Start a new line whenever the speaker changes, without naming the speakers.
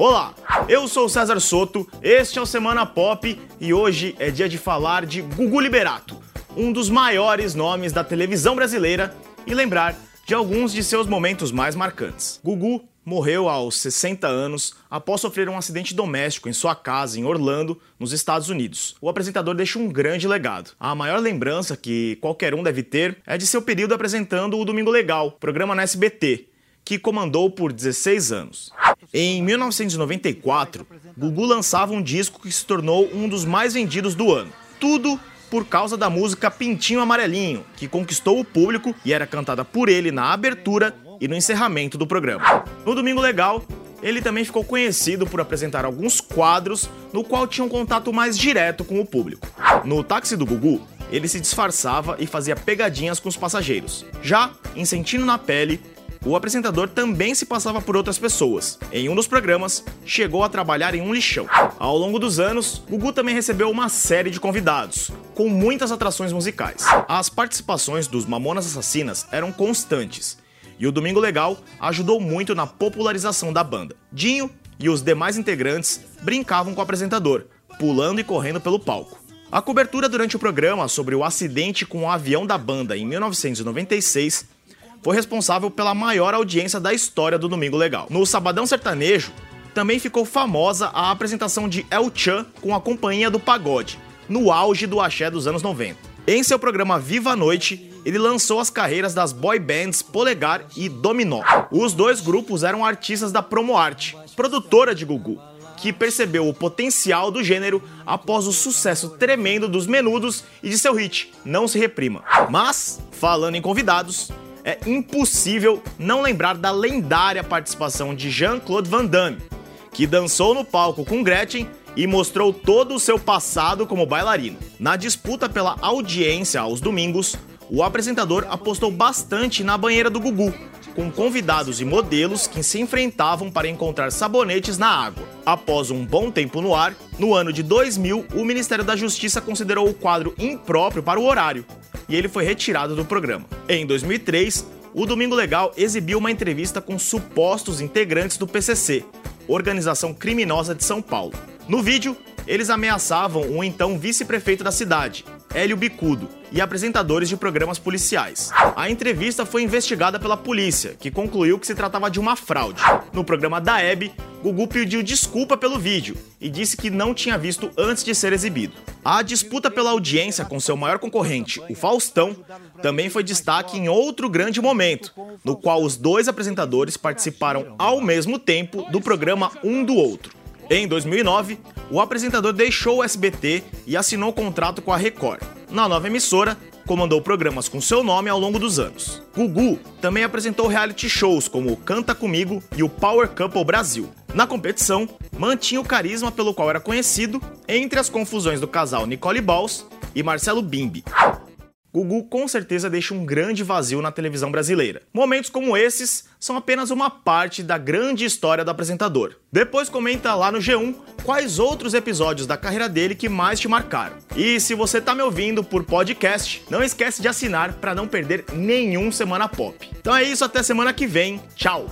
Olá, eu sou o César Soto, este é o Semana Pop e hoje é dia de falar de Gugu Liberato, um dos maiores nomes da televisão brasileira e lembrar de alguns de seus momentos mais marcantes. Gugu morreu aos 60 anos após sofrer um acidente doméstico em sua casa em Orlando, nos Estados Unidos. O apresentador deixa um grande legado. A maior lembrança que qualquer um deve ter é de seu período apresentando o Domingo Legal, programa na SBT, que comandou por 16 anos. Em 1994, Gugu lançava um disco que se tornou um dos mais vendidos do ano. Tudo por causa da música Pintinho Amarelinho, que conquistou o público e era cantada por ele na abertura e no encerramento do programa. No Domingo Legal, ele também ficou conhecido por apresentar alguns quadros no qual tinha um contato mais direto com o público. No táxi do Gugu, ele se disfarçava e fazia pegadinhas com os passageiros. Já em Sentindo na Pele, o apresentador também se passava por outras pessoas. Em um dos programas, chegou a trabalhar em um lixão. Ao longo dos anos, Gugu também recebeu uma série de convidados, com muitas atrações musicais. As participações dos Mamonas Assassinas eram constantes, e o Domingo Legal ajudou muito na popularização da banda. Dinho e os demais integrantes brincavam com o apresentador, pulando e correndo pelo palco. A cobertura durante o programa sobre o acidente com o avião da banda em 1996 foi responsável pela maior audiência da história do Domingo Legal. No Sabadão Sertanejo, também ficou famosa a apresentação de El Chan com a Companhia do Pagode, no auge do axé dos anos 90. Em seu programa Viva a Noite, ele lançou as carreiras das boy bands Polegar e Dominó. Os dois grupos eram artistas da Promo Art, produtora de Gugu, que percebeu o potencial do gênero após o sucesso tremendo dos Menudos e de seu hit Não Se Reprima. Mas, falando em convidados, é impossível não lembrar da lendária participação de Jean-Claude Van Damme, que dançou no palco com Gretchen e mostrou todo o seu passado como bailarino. Na disputa pela audiência aos domingos, o apresentador apostou bastante na banheira do Gugu, com convidados e modelos que se enfrentavam para encontrar sabonetes na água. Após um bom tempo no ar, no ano de 2000, o Ministério da Justiça considerou o quadro impróprio para o horário e ele foi retirado do programa. Em 2003, o Domingo Legal exibiu uma entrevista com supostos integrantes do PCC, Organização Criminosa de São Paulo. No vídeo, eles ameaçavam o então vice-prefeito da cidade, Hélio Bicudo, e apresentadores de programas policiais. A entrevista foi investigada pela polícia, que concluiu que se tratava de uma fraude. No programa da Hebe, Gugu pediu desculpa pelo vídeo e disse que não tinha visto antes de ser exibido. A disputa pela audiência com seu maior concorrente, o Faustão, também foi destaque em outro grande momento, no qual os dois apresentadores participaram ao mesmo tempo do programa um do outro. Em 2009, o apresentador deixou o SBT e assinou contrato com a Record. Na nova emissora, comandou programas com seu nome ao longo dos anos. Gugu também apresentou reality shows como Canta Comigo e o Power Couple Brasil. Na competição, mantinha o carisma pelo qual era conhecido entre as confusões do casal Nicole Balls e Marcelo Bimbi. Gugu com certeza deixa um grande vazio na televisão brasileira. Momentos como esses são apenas uma parte da grande história do apresentador. Depois comenta lá no G1 quais outros episódios da carreira dele que mais te marcaram. E se você tá me ouvindo por podcast, não esquece de assinar para não perder nenhum Semana Pop. Então é isso, até semana que vem. Tchau!